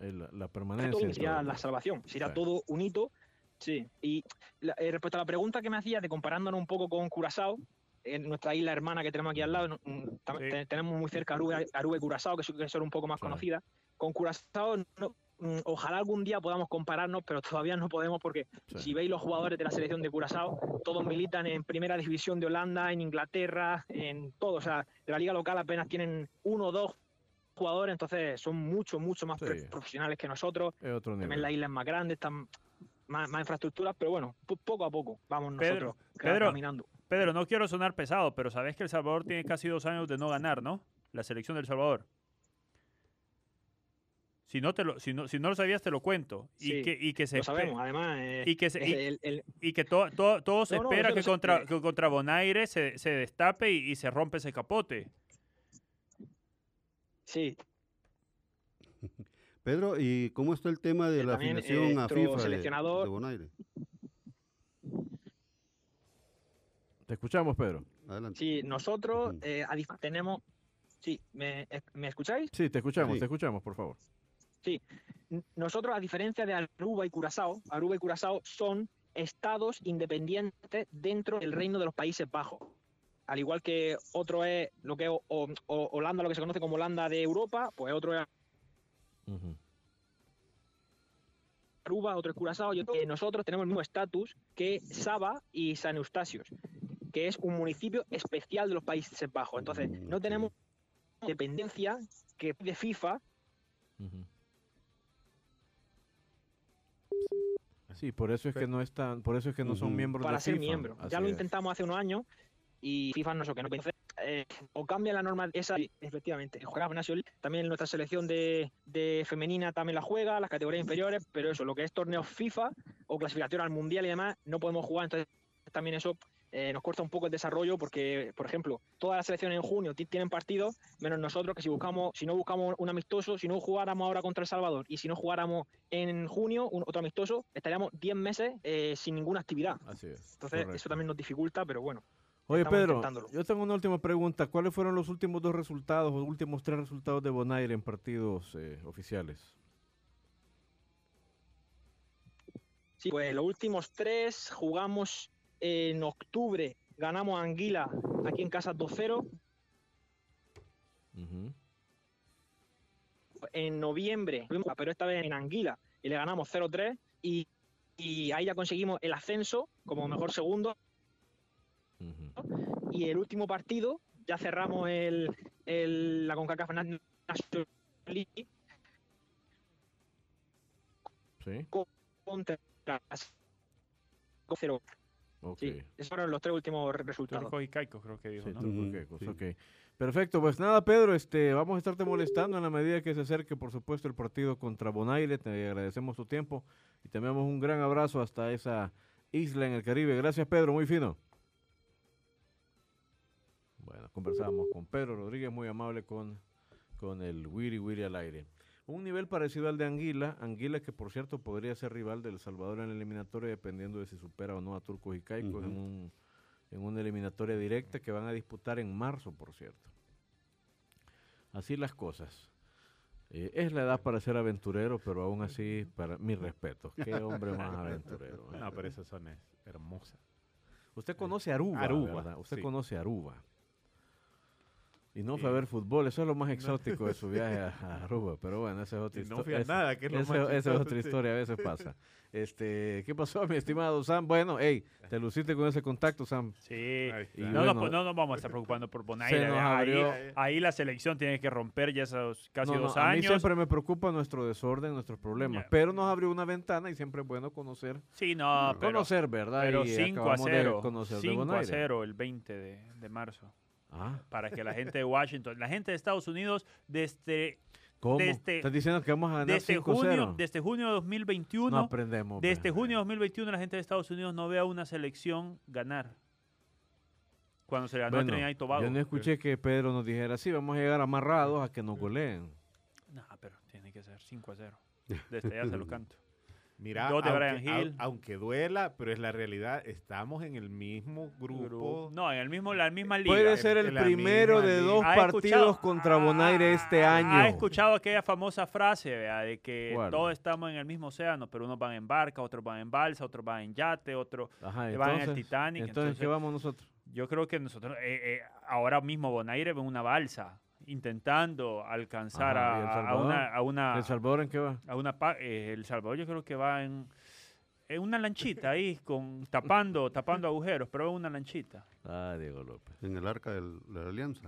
Eh, La, la permanencia. en sería la salvación, sería Sí. todo un hito. Sí, y la- eh, respecto a la pregunta que me hacías de comparándonos un poco con Curazao, en nuestra isla hermana que tenemos aquí al lado, mm, Sí. te- tenemos muy cerca Aruba y Curazao, que son un poco más Claro. conocidas. Con Curazao, no- mm, ojalá algún día podamos compararnos, pero todavía no podemos porque Sí. si veis los jugadores de la selección de Curazao, todos militan en primera división de Holanda, en Inglaterra, en todo. O sea, de la liga local apenas tienen uno o dos jugadores, entonces son mucho, mucho más Sí. profesionales que nosotros. Es otro También la isla es más grande, están más, más infraestructuras, pero bueno, po- poco a poco vamos Pedro, nosotros Pedro. caminando. Pedro, no quiero sonar pesado, pero sabes que El Salvador tiene casi dos años de no ganar, ¿no? La selección del Salvador. Si no, te lo, si no, si no lo sabías, te lo cuento. Y, Sí, que, y que se Lo sabemos, además. eh, y que se- y- el- el- y que todo, todo, todo se No, espera que contra, eh. que contra Bonaire se, se destape y, y se rompe ese capote. sí, [laughs] Pedro, ¿y cómo está el tema de Que la también, eh, afiliación a FIFA de- de Bonaire? Te escuchamos, Pedro. Adelante. sí, nosotros eh, tenemos. Sí, ¿me, eh, ¿me escucháis? Sí, te escuchamos, Sí. te escuchamos, por favor. N- Nosotros, a diferencia de Aruba y Curazao, Aruba y Curazao son estados independientes dentro del reino de los Países Bajos. Al igual que otro es lo que es o- o- Holanda, lo que se conoce como Holanda de Europa, pues otro es. Aruba, otro es Curazao, y nosotros tenemos el mismo estatus que Saba y San Eustasios, que es un municipio especial de los Países Bajos. Entonces, Mm, no tenemos dependencia que de FIFA. Sí, por eso es que no están, por eso es que no son miembros para de ser FIFA. miembro. Ya lo es. intentamos hace unos años y FIFA no sé qué, no pensé. Eh, o cambia la norma esa, efectivamente. Juega Nation League, también nuestra selección de, de femenina también la juega, las categorías inferiores, pero eso, lo que es torneos FIFA o clasificatorio al mundial y demás, no podemos jugar, entonces también eso eh, nos corta un poco el desarrollo porque, por ejemplo, todas las selecciones en junio ti- tienen partidos, menos nosotros que si buscamos, si no buscamos un amistoso, si no jugáramos ahora contra El Salvador y si no jugáramos en junio un, otro amistoso, estaríamos 10 meses eh, sin ninguna actividad. Así es. Entonces, correcto. eso también nos dificulta, pero bueno. Oye, Pedro, yo tengo una última pregunta. ¿Cuáles fueron los últimos dos resultados o últimos tres resultados de Bonaire en partidos eh, oficiales? Sí, pues los últimos tres jugamos en octubre ganamos a Anguila aquí en casa 2-0. Uh -huh. En noviembre, pero esta vez en Anguila, y le ganamos 0-3. Y, y, ahí ya conseguimos el ascenso como mejor segundo. Uh -huh. Y el último partido, ya cerramos el, el la CONCACAF National League. Sí. Contra 0 Sí, esos fueron los tres últimos resultados. Turco y Caicos creo que dijo, Perfecto, pues nada, Pedro, este, vamos a estarte molestando en la medida que se acerque, por supuesto, el partido contra Bonaire. Te agradecemos tu tiempo y te enviamos un gran abrazo hasta esa isla en el Caribe. Gracias, Pedro, muy fino. Bueno, conversamos con Pedro Rodríguez, muy amable con, con el Wiri Wiri al aire. Un nivel parecido al de Anguila, Anguila que por cierto podría ser rival del Salvador en la eliminatoria dependiendo de si supera o no a Turcos y Caicos en, un, en una eliminatoria directa que van a disputar en marzo, por cierto. Así las cosas. Eh, es la edad para ser aventurero, pero aún así, para mi respeto. [laughs] Qué hombre más aventurero. ¿eh? No, pero esa zona es hermosa. Usted conoce Aruba, Aruba, ¿verdad? Usted sí. conoce Aruba. Y no fue a ver fútbol, eso es lo más exótico de su [laughs] viaje a, a Aruba, pero bueno, esa es otra Y no fui a esa- nada, que es lo esa- más esa es otra historia, a veces pasa. [laughs] Este, ¿qué pasó, mi estimado Sam? Bueno, hey, te luciste con ese contacto, Sam. Sí. Y. No, bueno, nos, no nos vamos a estar preocupando por Bonaire. nos ahí, abrió- ahí la selección tiene que romper ya esos casi No, no, dos a mí años. siempre me preocupa nuestro desorden, nuestros problemas, Ya. pero nos abrió una ventana y siempre es bueno conocer, Sí, no, pero, conocer, ¿verdad? pero Y 5 a acabamos de 0. conocer de 5 a Bonaire. 0 el 20 de, de marzo. Ah, Para que la gente de Washington, la gente de Estados Unidos, desde, ¿cómo? Desde- ¿Estás diciendo que vamos a ganar desde, 5-0? junio, desde junio de 2021, no aprendemos. desde junio de 2021 la gente de Estados Unidos no ve a una selección ganar. Cuando se ganó Bueno, Trinidad y Tobago. Yo no escuché que Pedro nos dijera, sí, vamos a llegar amarrados a que nos goleen. No, pero tiene que ser 5 a 0. Desde ya se lo canto. Mira, Dos de aunque, Brian duela, pero es la realidad, estamos en el mismo grupo. No, en el mismo, la misma liga. Puede ser el primero de liga. dos ¿Ha partidos contra Bonaire este Ah, año. ¿Ha escuchado aquella famosa frase vea, de que todos estamos en el mismo océano, pero unos van en barca, otros van en balsa, otros van en yate, otros Ajá, van en el Titanic. entonces, ¿qué Entonces, vamos nosotros? yo creo que nosotros, eh, eh, ahora mismo Bonaire va en una balsa, intentando alcanzar Ajá, ¿y El a, una... A una ¿El Salvador en qué va? a una pa- eh, el Salvador yo creo que va en, en una lanchita ahí, con tapando, [laughs] tapando agujeros, pero en una lanchita. Ah, Diego López. En el arca del- de la alianza.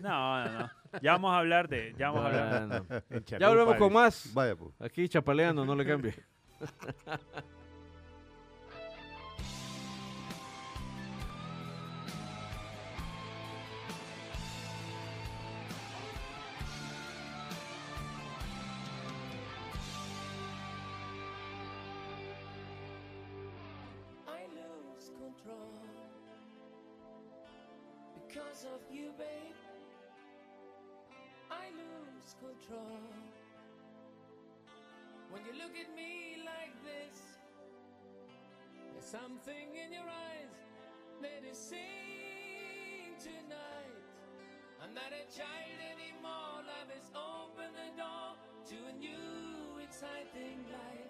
No, no, no. Ya vamos a hablar de... Ya vamos a hablar. Ya volvemos con más. Vaya, pues. Aquí chapaleando, no le cambie. [laughs] because of you, babe. I lose control when you look at me like this. There's something in your eyes that is seen tonight. I'm not a child anymore. Love has opened the door to a new, exciting life.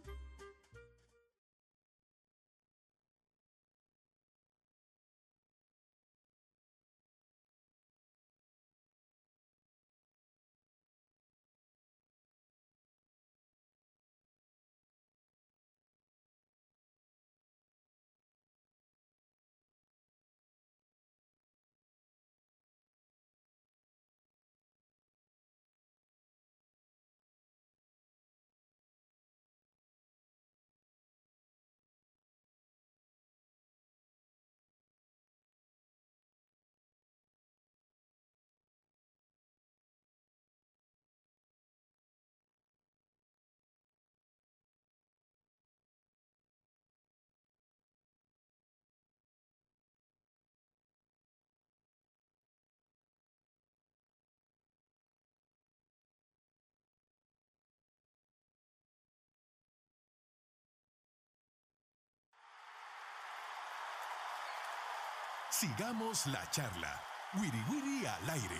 Sigamos la charla. Wiri Wiri al aire.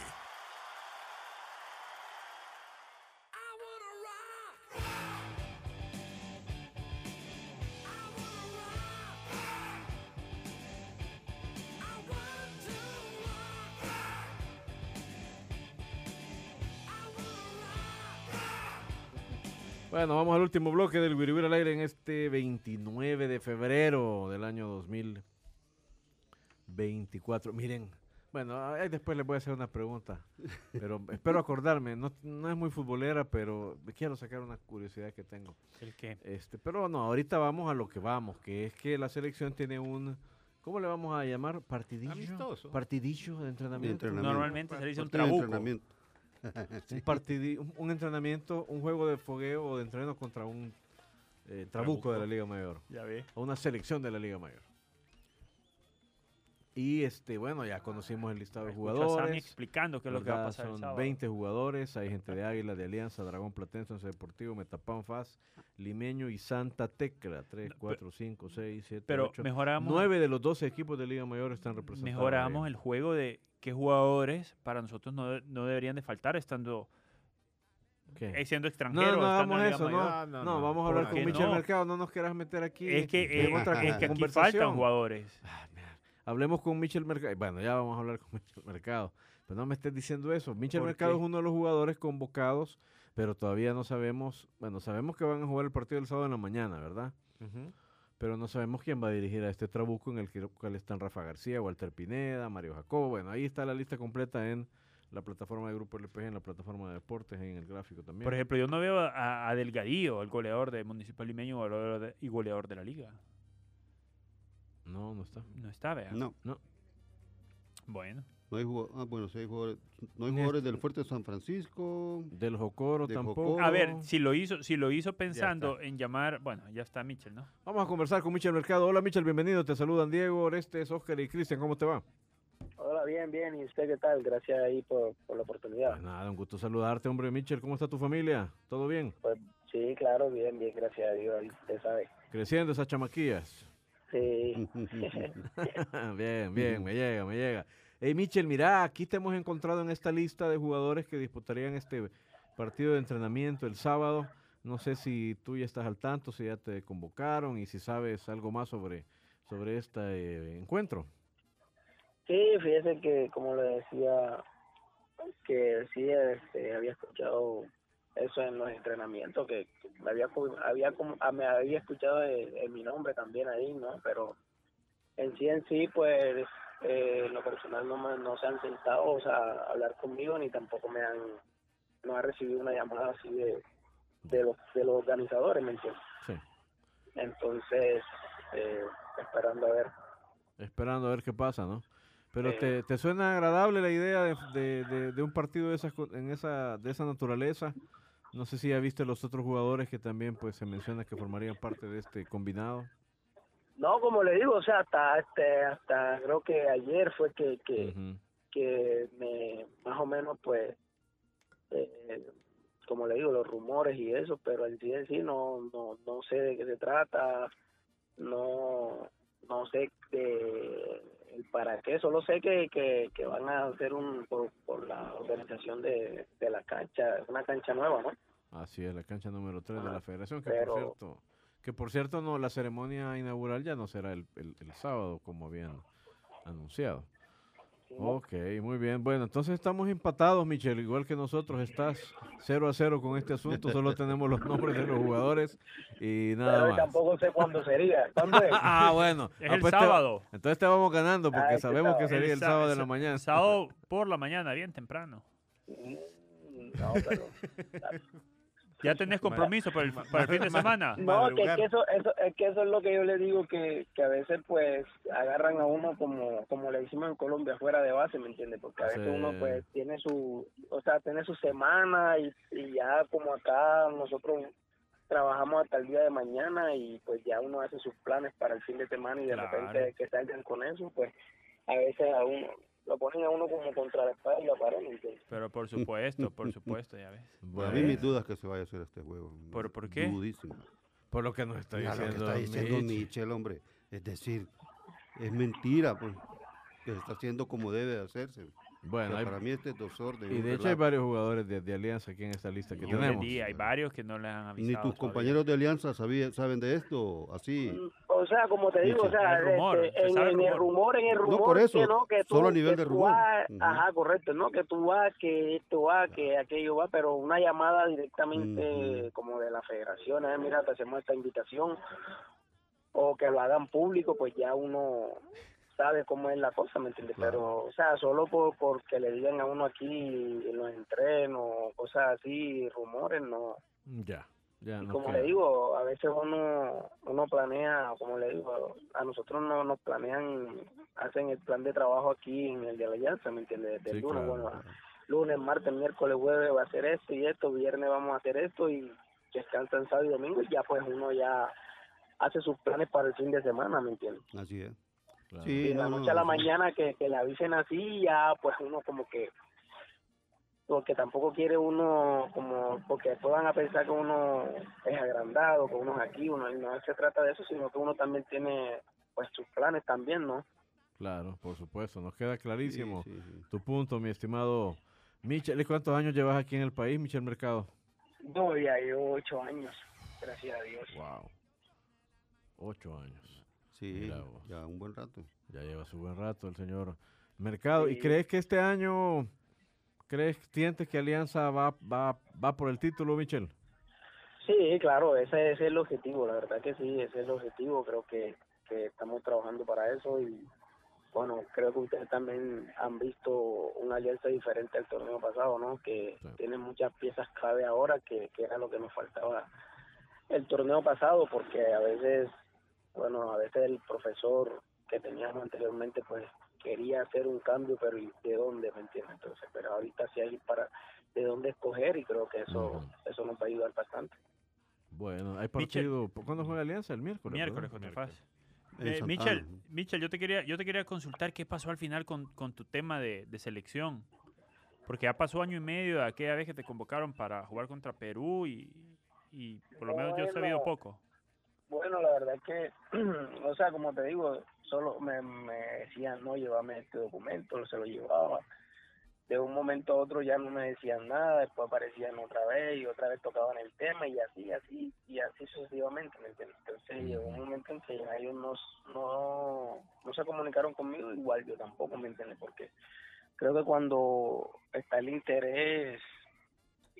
Bueno, vamos al último bloque del Wiri Wiri al aire en este 29 de febrero del año 2024. Miren, bueno, ahí después les voy a hacer una pregunta, pero [laughs] espero acordarme. No, no es muy futbolera, pero quiero sacar una curiosidad que tengo. ¿El qué? Este, pero no, ahorita vamos a lo que vamos, que es que la selección tiene un, ¿cómo le vamos a llamar? Partidillo. Amistoso. Partidillo de entrenamiento. entrenamiento. Normalmente se le dice un trabuco. entrenamiento. [laughs] Un, partidi- un, entrenamiento, un juego de fogueo o de entreno contra un eh, trabuco de la Liga Mayor. Ya ve. a una selección de la Liga Mayor. Y este, bueno, ya conocimos el listado de a Sammy jugadores. explicando qué es lo que va a pasar el Son sábado. 20 jugadores, hay gente de Águila, de Alianza, Dragón Platense, Once Deportivo, Metapan FAS, Limeño y Santa Tecla. 3, No, 4, 5, 6, 7, Pero 8. mejoramos, 9 de los 12 equipos de Liga Mayor están representados. mejoramos ahí. el juego de qué jugadores para nosotros no, no deberían de faltar estando ¿Qué? eh, siendo No, extranjeros. no estando hagamos eso, no. No, no, No, no. vamos a hablar ¿Por con Michel no? Mercado, no nos quieras meter aquí. Es que, en eh, otra es que aquí faltan jugadores. Ah, mira, Hablemos con Michel Mercado. Bueno, ya vamos a hablar con [laughs] Michel Mercado. Pero no me estés diciendo eso. Michel ¿Por Mercado qué? es uno de los jugadores convocados, pero todavía no sabemos. Bueno, sabemos que van a jugar el partido el sábado en la mañana, ¿verdad? Pero no sabemos quién va a dirigir a este trabuco en el que- cual están Rafa García, Walter Pineda, Mario Jacobo. Bueno, ahí está la lista completa en la plataforma de Grupo LPG, en la plataforma de deportes, en el gráfico también. Por ejemplo, yo no veo a, a Delgadillo, el goleador de Municipal Limeño goleador de- y goleador de la liga. No, no está. No está, vea. No, Bueno, no hay jugadores. Ah, bueno, sí hay jugadores. No hay jugadores del Fuerte de San Francisco. Del Jocoro De tampoco. Jocoro. a ver, si lo hizo, si lo hizo pensando en llamar, bueno, ya está Mitchell, ¿no? Vamos a conversar con Michel Mercado. Hola Michel, bienvenido. Te saludan Diego, Orestes, Oscar y Cristian. ¿Cómo te va? Hola, bien, bien. ¿Y usted qué tal? Gracias ahí por, por la oportunidad. Pues nada, un gusto saludarte, hombre. Michel, ¿cómo está tu familia? ¿Todo bien? Pues sí, claro, bien, bien, gracias a Dios. Usted sabe. Creciendo esas chamaquillas. Sí. [laughs] bien, bien, me llega, me llega. Hey, Michel, mira, aquí te hemos encontrado en esta lista de jugadores que disputarían este partido de entrenamiento el sábado. No sé si tú ya estás al tanto, si ya te convocaron y si sabes algo más sobre, sobre este eh, encuentro. Sí, fíjese que, como le decía, que sí este, había escuchado eso en los entrenamientos, que, que me había, había, ah, me había escuchado el mi nombre también ahí, ¿no? Pero en sí, en sí, pues, eh, en lo personal no, me, no se han sentado o sea, a hablar conmigo ni tampoco me han, no ha recibido una llamada así de, de, los, de los organizadores, ¿me entiendes? Sí. Entonces, eh, esperando a ver. Esperando a ver qué pasa, ¿no? Pero Sí. te, ¿te suena agradable la idea de, de- de- de un partido de, esas, en esa, de esa naturaleza? No sé si ya viste los otros jugadores que también pues se menciona que formarían parte de este combinado. No, como le digo, o sea, hasta este, hasta creo que ayer fue que que, que me más o menos pues eh, como le digo los rumores y eso, pero en sí en sí no no no sé de qué se trata, no no sé de el para qué, solo sé que, que, que van a hacer un por, por la organización de, de la cancha, una cancha nueva, ¿no? Así es, la cancha número 3 de la federación, que pero- por cierto, que por cierto no, la ceremonia inaugural ya no será el, el- el sábado como habían anunciado. Ok, muy bien. Bueno, entonces estamos empatados, Michelle, igual que nosotros. Estás 0 a 0 con este asunto. Solo tenemos los nombres de los jugadores y nada pero más. tampoco sé cuándo sería. ¿Cuándo es? [laughs] Ah, bueno. Es Ah, el pues te- sábado. entonces te vamos ganando porque Ah, este sabemos que sería el sa- sábado de la mañana. Sábado por la mañana, bien temprano. Mm, No, pero [laughs] ¿Ya tenés compromiso para el, para el fin de semana? No, que, madrugar. que eso, eso, es que eso es lo que yo le digo, que, que a veces pues agarran a uno como, como le decimos en Colombia, fuera de base, ¿me entiendes? Porque a veces Sí. uno pues tiene su, o sea, tiene su semana y, y ya como acá nosotros trabajamos hasta el día de mañana y pues ya uno hace sus planes para el fin de semana y de Claro. repente que salgan con eso, pues a veces a uno, lo ponen a uno como contra la espalda y la pared, ¿me entiendes? Pero por supuesto, por supuesto, ya ves. [laughs] A mí Bueno, mis dudas que se vaya a hacer este juego. ¿Por- por qué? Dudísimo. por lo que nos está Mira lo que diciendo, está diciendo. Michel, hombre. Es decir, es mentira. Pues. que se está haciendo como debe de hacerse. Bueno, O sea, hay- para mí este es desorden. y de hecho hay varios jugadores de, de Alianza aquí en esta lista que Yo tenemos. hay varios que no les han avisado. Ni tus todavía. compañeros de Alianza sabía- saben de esto, así. O sea, como te digo, o sea, El rumor, este, se en, el en el rumor. en el No, rumor, por eso, que no, que tú, solo a nivel que de rumor. vas- ajá, correcto, no, que tú vas, que esto va, que aquello va, pero una llamada directamente como de la federación, eh, mira, te hacemos esta invitación, o que lo hagan público, pues ya uno sabe cómo es la cosa, ¿me entiendes? Claro. Pero, o sea, solo por porque le digan a uno aquí en los entrenos, cosas así, rumores, no. Ya, ya. Y no como queda. le digo, a veces uno uno planea, como le digo, a nosotros no nos planean, hacen el plan de trabajo aquí en el de la Alianza, ¿me entiendes? Desde Sí, el lunes, claro, bueno, lunes, martes, miércoles, jueves va a hacer esto y esto, viernes vamos a hacer esto y descansan sábado y domingo y ya pues uno ya hace sus planes para el fin de semana, ¿me entiendes? Así es. Claro. Sí, Y de la no, noche a la no, mañana que, que le avisen así, ya pues uno como que porque tampoco quiere uno como porque después van a pensar que uno es agrandado, que uno es aquí, uno y no se trata de eso, sino que uno también tiene pues sus planes también, ¿no? Claro, por supuesto. Nos queda clarísimo Sí, sí, sí. tu punto, mi estimado Michel. ¿Y cuántos años llevas aquí en el país, Michel Mercado? No, ya yo ocho años, gracias a Dios. Wow. Ocho años. Sí, Mira vos. ya un buen rato. Ya lleva su buen rato el señor Mercado. ¿Y crees que este año, crees, sientes que Alianza va, va, va por el título, Michel? Sí, claro, ese, ese es el objetivo, la verdad que sí, ese es el objetivo, creo que, que estamos trabajando para eso y bueno, creo que ustedes también han visto una alianza diferente al torneo pasado, ¿no? Que Sí. tiene muchas piezas clave ahora, que, que era lo que nos faltaba el torneo pasado, porque a veces, bueno, a veces el profesor que teníamos anteriormente, pues quería hacer un cambio, pero ¿y ¿de dónde? ¿Me entiendes? Entonces, pero ahorita sí hay para de dónde escoger y creo que eso, eso nos va a ayudar bastante. Bueno, hay Michel. partido. ¿Cuándo juega Alianza? El miércoles. Miércoles contra FAS. Eh. Michel, Michel, yo te quería, yo te quería consultar qué pasó al final con, con tu tema de, de selección. Porque ya pasó año y medio de aquella vez que te convocaron para jugar contra Perú y, y por lo menos yo he sabido poco. Bueno, la verdad es que, [clears throat] o sea, como te digo, solo me, me decían, no, llévame este documento, se lo llevaba. De un momento a otro ya no me decían nada, después aparecían otra vez y otra vez tocaban el tema y así, así, y así sucesivamente, ¿me entiendes? Entonces llegó un momento en que ya ellos no, no, no se comunicaron conmigo, igual yo tampoco, ¿me entiendes? Porque creo que cuando está el interés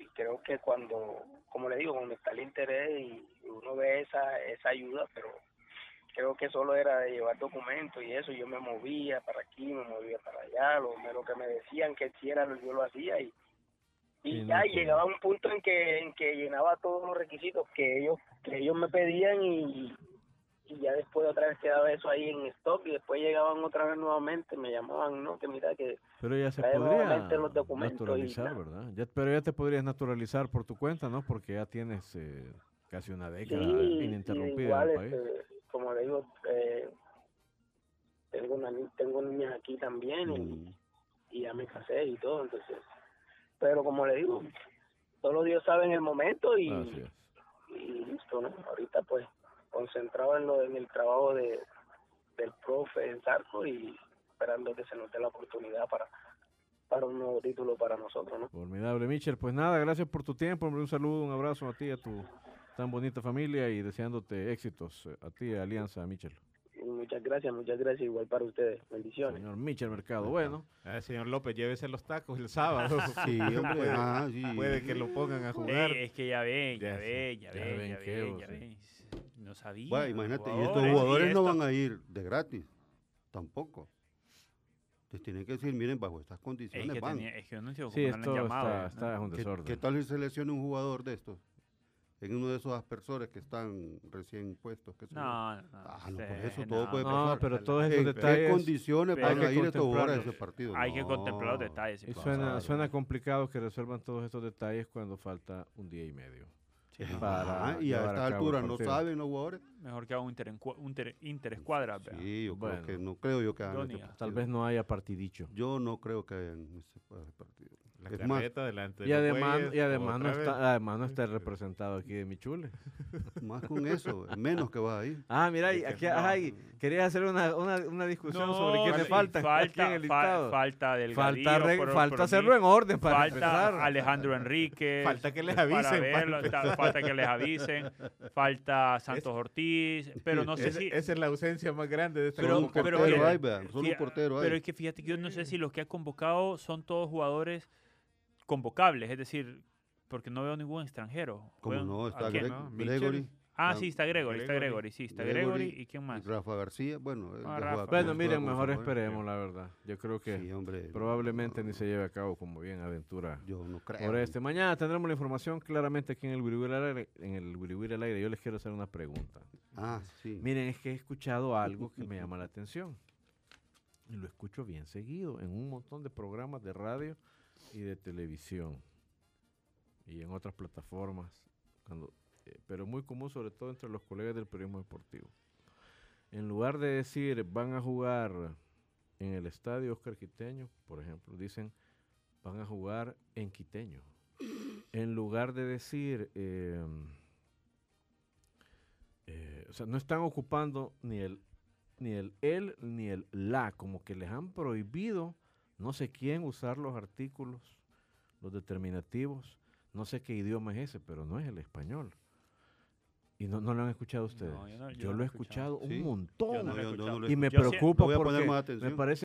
y creo que cuando, como le digo, cuando está el interés y uno ve esa, esa ayuda, pero creo que solo era de llevar documentos y eso, yo me movía para aquí, me movía para allá, lo, lo que me decían que hiciera, yo lo hacía y, y ya llegaba un punto en que, en que llenaba todos los requisitos que ellos, que ellos me pedían y, y ya después otra vez quedaba eso ahí en stock y después llegaban otra vez nuevamente, me llamaban, no, que mira que Pero ya se podría los documentos naturalizar. ¿verdad? Ya, pero ya te podrías naturalizar por tu cuenta, ¿no? Porque ya tienes eh, casi una década Sí, ininterrumpida igual, en el país. este, como le digo, eh, tengo, una, tengo niñas aquí también y, y ya me casé y todo, entonces, pero como le digo, solo Dios sabe en el momento y, Así es. y listo, ¿no? Ahorita pues concentrado en lo en el trabajo de del profe en Zarco y esperando que se nos dé la oportunidad para para un nuevo título para nosotros, ¿no? Formidable, Michel. Pues nada, gracias por tu tiempo, hombre. Un saludo, un abrazo a ti, a tu tan bonita familia y deseándote éxitos eh, a ti, Alianza, Michel. Muchas gracias, muchas gracias igual para ustedes. Bendiciones. Señor Michel Mercado. Bueno, Ah, señor López, llévese los tacos el sábado. [laughs] Sí, [laughs] hombre, puede, ah, sí. puede que lo pongan a jugar. Es que ya ven, ya Ya ven, ya Ya ven, ven ya ven, ya sí. ven. No sabía. Bueno, imagínate, y estos jugadores no esto- van a ir de gratis, tampoco. Entonces tienen que decir, miren, bajo estas Es condiciones que, van. tenía- es que yo no entiendo sí, cómo no esto llamado. está, ¿no? está un ¿Qué, desorden. qué tal si se lesiona un jugador de estos? En uno de esos aspersores que están recién puestos. yo. No, no, no. Ah, no, por eso todo puede No, pasar. pero todos ¿En esos qué detalles condiciones van hay a que ir estos jugadores a ese partido? Hay que No. contemplar los detalles. Suena, suena complicado que resuelvan todos estos detalles cuando falta un día y medio. Ajá, para y a esta altura no saben los jugadores. Mejor que haga un inter, un inter- interescuadra. vea. Sí, yo Bueno. creo que no creo yo que hagan partido. Tal vez no haya partidicho. Yo no creo que hagan ese ese partido. La Es más, carreta delante de Y además, y además, no está, además no está representado aquí de Michule. [laughs] Más con eso, menos que vas ahí. Ah, mira, aquí, no. ay, querías hacer una, una, una discusión No, sobre aquí en falta, el fa- listado. falta del falta re- falta hacerlo en orden para falta empezar. Alejandro Enrique. Falta que les avisen, Para verlo, falta. ta- falta que les avisen. Falta Santos Ortiz. Pero no sé Esa- si. Esa es la ausencia más grande de esta Pero- Solo un pero portero que- hay, vean, solo un portero hay. Pero es que fíjate que yo no sé si los que ha convocado son todos jugadores convocables, es decir, porque no veo ningún extranjero. Como Juegan- no, ¿a está? Greg- no? Gregory, Ah, sí, está Gregory, está Gregory. Sí, está Gregory Gregory. ¿Y quién más? Rafa García, bueno. Ah, ya Rafa. Bueno, miren, mejor esperemos, la verdad. Yo creo que Sí, hombre. probablemente no, ni se lleve a cabo como bien aventura Yo no creo. por este. Mañana tendremos la información claramente aquí en el Wiriwiri al aire. En el al aire. Yo les quiero hacer una pregunta. Ah, sí. Miren, es que he escuchado algo que me llama la atención. Y lo escucho bien seguido en un montón de programas de radio y de televisión. Y en otras plataformas. Cuando, eh, pero muy común sobre todo entre los colegas del periodismo deportivo. En lugar de decir van a jugar en el estadio Oscar Quiteño, por ejemplo, dicen van a jugar en Quiteño. [laughs] En lugar de decir, eh, eh, o sea, no están ocupando ni el ni el él ni el la, como que les han prohibido no sé quién usar los artículos, los determinativos, no sé qué idioma es ese, pero no es el español. Y no, no lo han escuchado ustedes. No, yo no- yo yo no lo he escuchado. escuchado un Sí. montón. Yo lo he escuchado. y me preocupa porque me parece